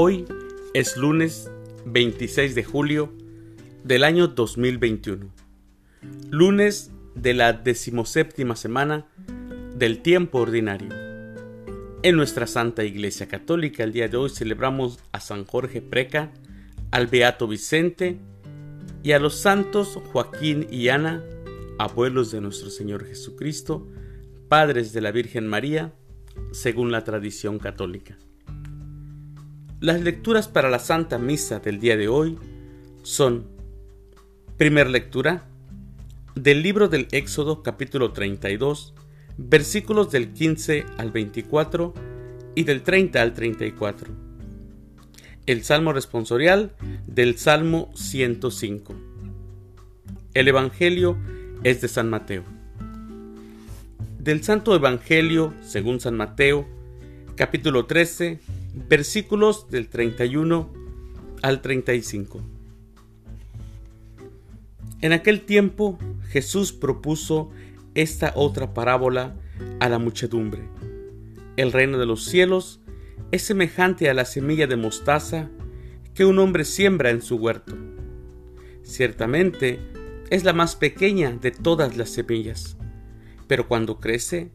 Hoy es lunes 26 de julio del año 2021. Lunes de la decimoséptima semana del tiempo ordinario. En nuestra Santa Iglesia Católica el día de hoy celebramos a San Jorge Preca, al Beato Vicente y a los santos Joaquín y Ana, abuelos de nuestro Señor Jesucristo, padres de la Virgen María, según la tradición católica. Las lecturas para la Santa Misa del día de hoy son, primer lectura, del libro del Éxodo capítulo 32, versículos del 15 al 24 y del 30 al 34. El Salmo responsorial del Salmo 105. El Evangelio es de San Mateo. Del Santo Evangelio, según San Mateo, capítulo 13, versículos del 31 al 35. En aquel tiempo Jesús propuso esta otra parábola a la muchedumbre. El reino de los cielos es semejante a la semilla de mostaza que un hombre siembra en su huerto. Ciertamente es la más pequeña de todas las semillas, pero cuando crece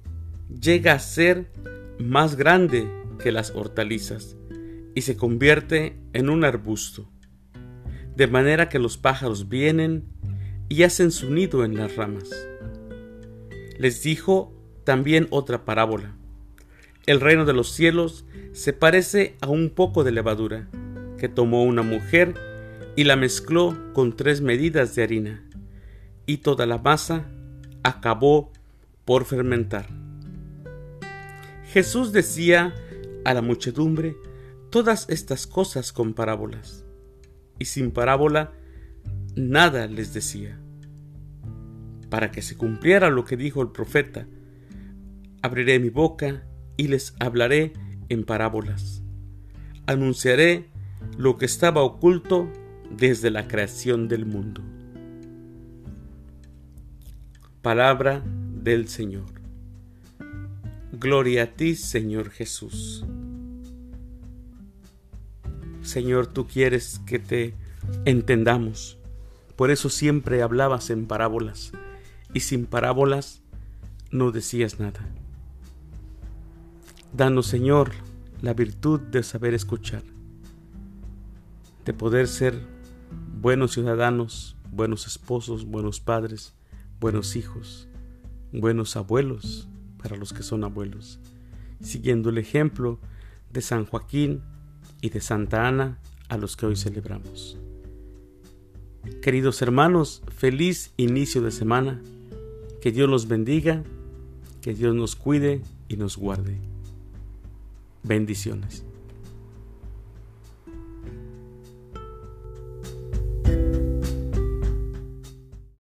llega a ser más grande que las hortalizas y se convierte en un arbusto, de manera que los pájaros vienen y hacen su nido en las ramas. Les dijo también otra parábola. El reino de los cielos se parece a un poco de levadura que tomó una mujer y la mezcló con tres medidas de harina, y toda la masa acabó por fermentar. Jesús decía a la muchedumbre todas estas cosas con parábolas, y sin parábola nada les decía, para que se cumpliera lo que dijo el profeta, abriré mi boca y les hablaré en parábolas, anunciaré lo que estaba oculto desde la creación del mundo. Palabra del Señor. Gloria a ti, Señor Jesús. Señor, tú quieres que te entendamos. Por eso siempre hablabas en parábolas y sin parábolas no decías nada. Danos, Señor, la virtud de saber escuchar, de poder ser buenos ciudadanos, buenos esposos, buenos padres, buenos hijos, buenos abuelos, para los que son abuelos, siguiendo el ejemplo de San Joaquín y de Santa Ana a los que hoy celebramos. Queridos hermanos, feliz inicio de semana, que Dios los bendiga, que Dios nos cuide y nos guarde. Bendiciones.